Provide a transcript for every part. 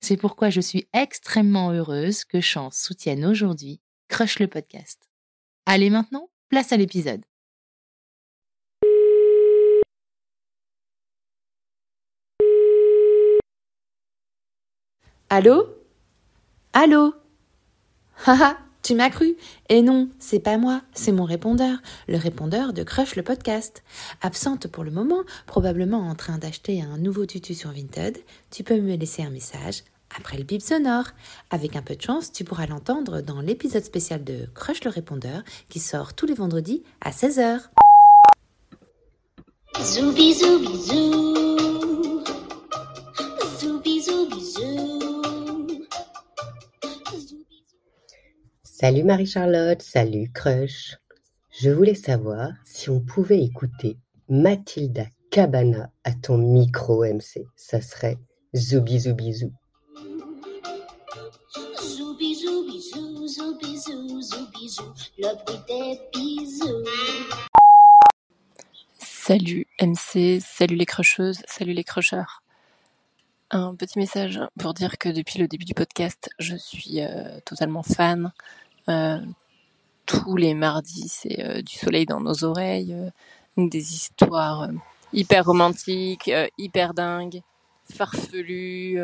C'est pourquoi je suis extrêmement heureuse que Chance soutienne aujourd'hui Crush le podcast. Allez maintenant, place à l'épisode. Allô? Allô? Haha, tu m'as cru? Et non, c'est pas moi, c'est mon répondeur, le répondeur de Crush le podcast. Absente pour le moment, probablement en train d'acheter un nouveau tutu sur Vinted, tu peux me laisser un message après le bip sonore. Avec un peu de chance, tu pourras l'entendre dans l'épisode spécial de Crush le répondeur qui sort tous les vendredis à 16h. Bisous, bisous, bisous. Bisous, bisous, bisous. Salut Marie-Charlotte, salut Crush. Je voulais savoir si on pouvait écouter Mathilda Cabana à ton micro MC. Ça serait zoubi zoubi zou. Salut MC, salut les crusheuses, salut les crushers. Un petit message pour dire que depuis le début du podcast, je suis euh, totalement fan. Euh, tous les mardis, c'est euh, du soleil dans nos oreilles, des histoires hyper romantiques, hyper dingues, farfelues,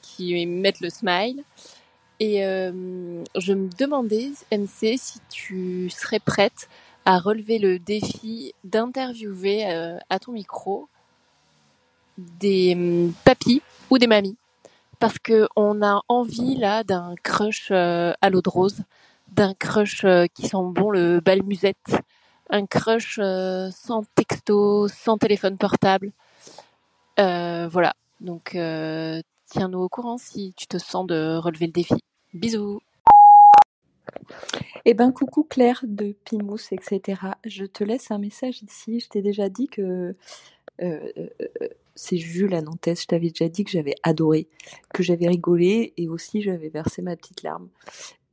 qui mettent le smile. Et je me demandais, MC, si tu serais prête à relever le défi d'interviewer euh, à ton micro des hum, papis ou des mamies parce que on a envie là d'un crush euh, à l'eau de rose, d'un crush euh, qui sent bon le bal musette, un crush sans texto, sans téléphone portable. voilà. Donc tiens-nous au courant si tu te sens de relever le défi. Bisous. Eh ben coucou Claire de Pimous, etc. Je te laisse un message ici. Je t'ai déjà dit que euh, euh, c'est Jules à Nantes. Je t'avais déjà dit que j'avais adoré, que j'avais rigolé et aussi j'avais versé ma petite larme.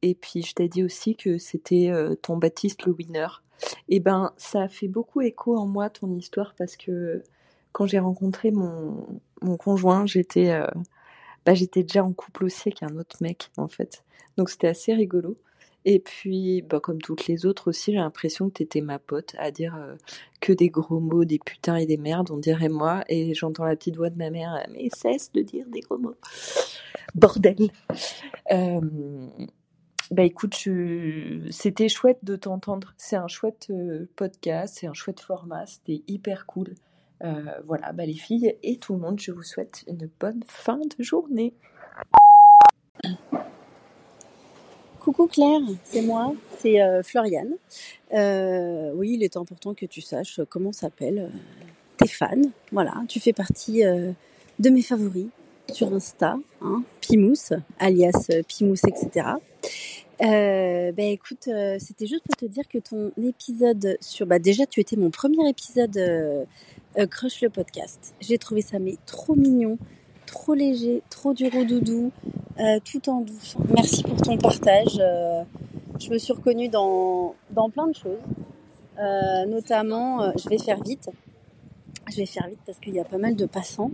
Et puis je t'ai dit aussi que c'était euh, ton Baptiste le winner. Eh ben ça a fait beaucoup écho en moi ton histoire parce que quand j'ai rencontré mon, mon conjoint, j'étais bah, j'étais déjà en couple aussi avec un autre mec en fait. Donc c'était assez rigolo. Et puis, bah, comme toutes les autres aussi, j'ai l'impression que t'étais ma pote à dire euh, que des gros mots, des putains et des merdes, on dirait moi. Et j'entends la petite voix de ma mère, mais cesse de dire des gros mots. Bordel. Euh, bah écoute, c'était chouette de t'entendre. C'est un chouette euh, podcast, c'est un chouette format, c'était hyper cool. Voilà, bah les filles et tout le monde, je vous souhaite une bonne fin de journée. Coucou Claire, c'est moi, c'est euh, Floriane. Euh, oui, il est important que tu saches comment s'appellent euh, tes fans. Voilà, tu fais partie de mes favoris sur Insta, hein, Pimous, alias Pimous, etc. ben écoute, c'était juste pour te dire que ton épisode sur, bah déjà tu étais mon premier épisode Crush le podcast. J'ai trouvé ça mais trop mignon, trop léger, trop du doudou, euh, tout en douce. Merci pour ton partage. Euh, je me suis reconnue dans, dans plein de choses. Euh, notamment, je vais faire vite. Je vais faire vite parce qu'il y a pas mal de passants.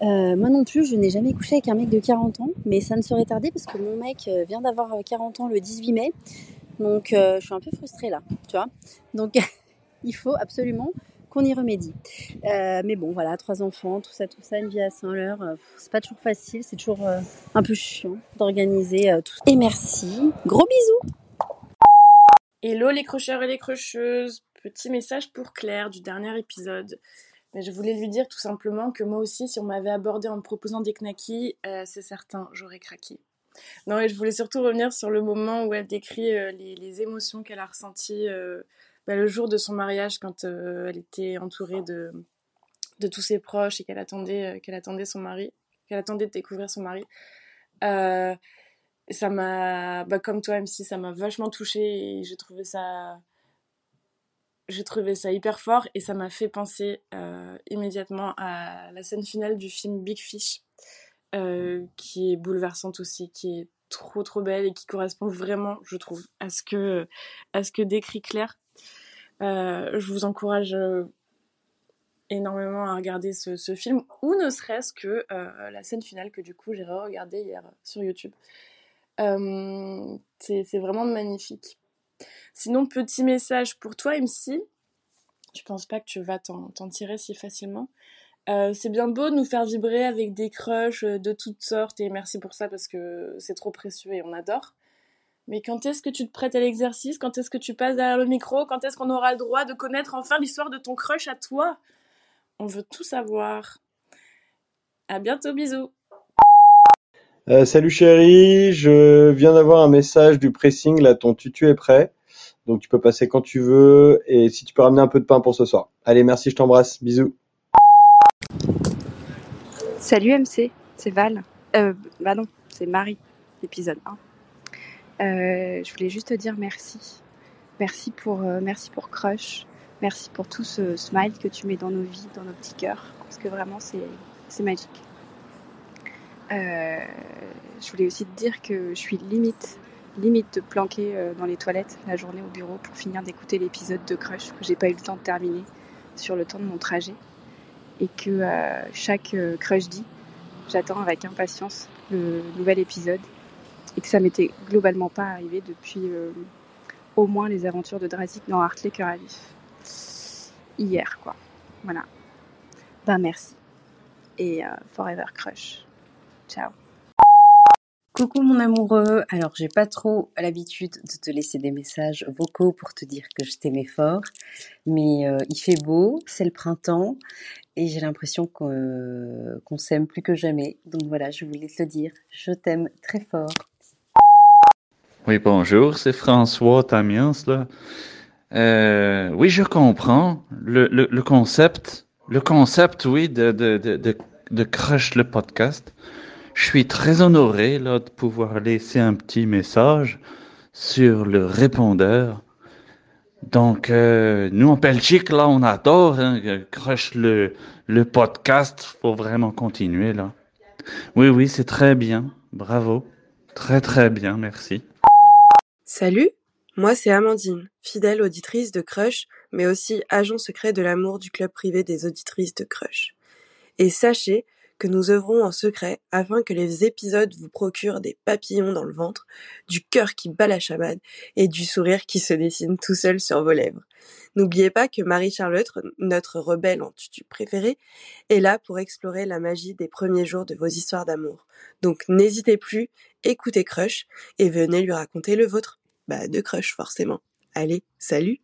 moi non plus, je n'ai jamais couché avec un mec de 40 ans, mais ça ne serait tardé parce que mon mec vient d'avoir 40 ans le 18 mai. Donc je suis un peu frustrée là, tu vois. Donc il faut absolument qu'on y remédie. Euh, mais bon, voilà, trois enfants, tout ça, tout ça, une vie à 100 l'heure, euh, c'est pas toujours facile, c'est toujours euh, un peu chiant d'organiser tout ça. Et merci, gros bisous Hello les crocheurs et les crocheuses, petit message pour Claire du dernier épisode. Mais je voulais lui dire tout simplement que moi aussi, si on m'avait abordé en me proposant des knackis, c'est certain, j'aurais craqué. Non, et je voulais surtout revenir sur le moment où elle décrit les, les, émotions qu'elle a ressenties bah, le jour de son mariage, quand euh, elle était entourée de, de tous ses proches et qu'elle attendait, euh, qu'elle attendait son mari, qu'elle attendait de découvrir son mari. Euh, ça m'a, bah, comme toi, si ça m'a vachement touchée et j'ai trouvé ça, j'ai trouvé ça hyper fort et ça m'a fait penser immédiatement à la scène finale du film Big Fish, qui est bouleversante aussi, qui est trop trop belle et qui correspond vraiment, je trouve, à ce que, à ce que décrit Claire. Euh, je vous encourage euh, énormément à regarder ce, film, ou ne serait-ce que euh, la scène finale que du coup j'ai regardé hier sur YouTube. c'est vraiment magnifique. Sinon, petit message pour toi, MC. Je pense pas que tu vas t'en tirer si facilement. c'est bien beau de nous faire vibrer avec des crushs de toutes sortes et merci pour ça parce que c'est trop précieux et on adore. Mais quand est-ce que tu te prêtes à l'exercice? Quand est-ce que tu passes derrière le micro? Quand est-ce qu'on aura le droit de connaître enfin l'histoire de ton crush à toi? On veut tout savoir. À bientôt, bisous. Euh, salut chérie, je viens d'avoir un message du pressing, là ton tutu est prêt. Donc tu peux passer quand tu veux et si tu peux ramener un peu de pain pour ce soir. Allez, merci, je t'embrasse. Bisous. Salut MC, c'est Val. Euh, bah non, c'est Marie, épisode 1. Euh, je voulais juste te dire merci. Merci pour, euh, merci pour Crush. Merci pour tout ce smile que tu mets dans nos vies, dans nos petits cœurs. Parce que vraiment, c'est magique. Euh, je voulais aussi te dire que je suis limite, limite de planquer dans les toilettes la journée au bureau pour finir d'écouter l'épisode de Crush que j'ai pas eu le temps de terminer sur le temps de mon trajet. Et que chaque Crush dit, j'attends avec impatience le nouvel épisode et que ça m'était globalement pas arrivé depuis euh, au moins les aventures de Drazik dans Hartley Cœur à vif. Hier, quoi. Voilà. Ben merci. Et euh, Forever Crush. Ciao. Coucou mon amoureux, alors j'ai pas trop l'habitude de te laisser des messages vocaux pour te dire que je t'aimais fort, mais euh, il fait beau, c'est le printemps et j'ai l'impression qu'on s'aime plus que jamais. Donc voilà, je voulais te le dire, je t'aime très fort. Oui, bonjour, c'est François Tamiens, là. Euh, oui, je comprends le, le, le, concept, le concept, oui, de, de, de, de, Crush le podcast. Je suis très honoré, là, de pouvoir laisser un petit message sur le répondeur. Donc, euh, nous, en Belgique, là, on adore hein, Crush le, le podcast. Faut vraiment continuer, là. Oui, oui, c'est très bien. Bravo. Très, très bien, merci. Salut, moi c'est Amandine, fidèle auditrice de Crush, mais aussi agent secret de l'amour du club privé des auditrices de Crush. Et sachez que nous œuvrons en secret afin que les épisodes vous procurent des papillons dans le ventre, du cœur qui bat la chamade et du sourire qui se dessine tout seul sur vos lèvres. N'oubliez pas que Marie-Charlotte, notre rebelle en tutu préférée, est là pour explorer la magie des premiers jours de vos histoires d'amour. Donc n'hésitez plus, écoutez Crush et venez lui raconter le vôtre. Bah, de crush, forcément. Allez, salut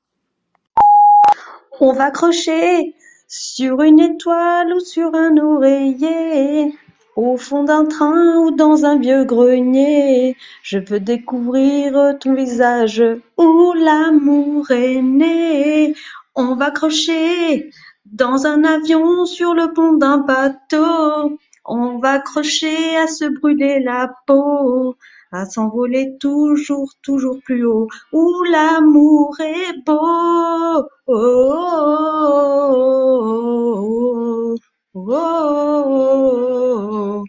On va crocher sur une étoile ou sur un oreiller, au fond d'un train ou dans un vieux grenier. Je veux découvrir ton visage où l'amour est né. On va crocher dans un avion sur le pont d'un bateau. On va crocher à se brûler la peau à s'envoler toujours, toujours plus haut, où l'amour est beau. Oh, oh, oh,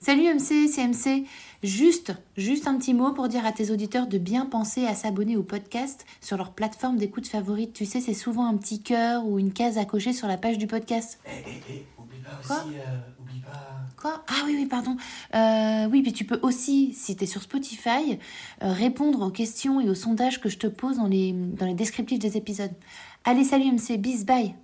Salut MC, c'est MC. Juste, juste un petit mot pour dire à tes auditeurs de bien penser à s'abonner au podcast sur leur plateforme d'écoute favorite. Tu sais, c'est souvent un petit cœur ou une case à cocher sur la page du podcast. Eh, eh, eh, euh. Quoi? Ah oui, oui, pardon. Euh, oui, puis tu peux aussi, si tu es sur Spotify, euh, répondre aux questions et aux sondages que je te pose dans les, dans les descriptifs des épisodes. Allez, salut MC, bis, bye